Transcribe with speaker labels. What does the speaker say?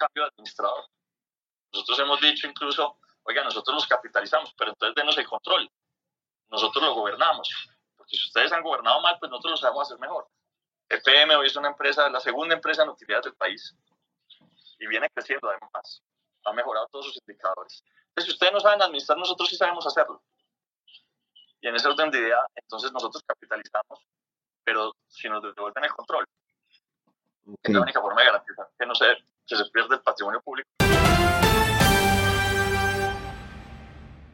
Speaker 1: administrador. Nosotros hemos dicho incluso, oiga, nosotros los capitalizamos, pero entonces denos el control. Nosotros lo gobernamos. Porque si ustedes han gobernado mal, pues nosotros lo sabemos hacer mejor. EPM hoy es una empresa, la segunda empresa en utilidades del país. Y viene creciendo además. Ha mejorado todos sus indicadores. Entonces, si ustedes no saben administrar, nosotros sí sabemos hacerlo. Y en ese orden de idea, entonces nosotros capitalizamos, pero si nos devuelven el control, es la única forma de garantizar que no se, se pierde el patrimonio público.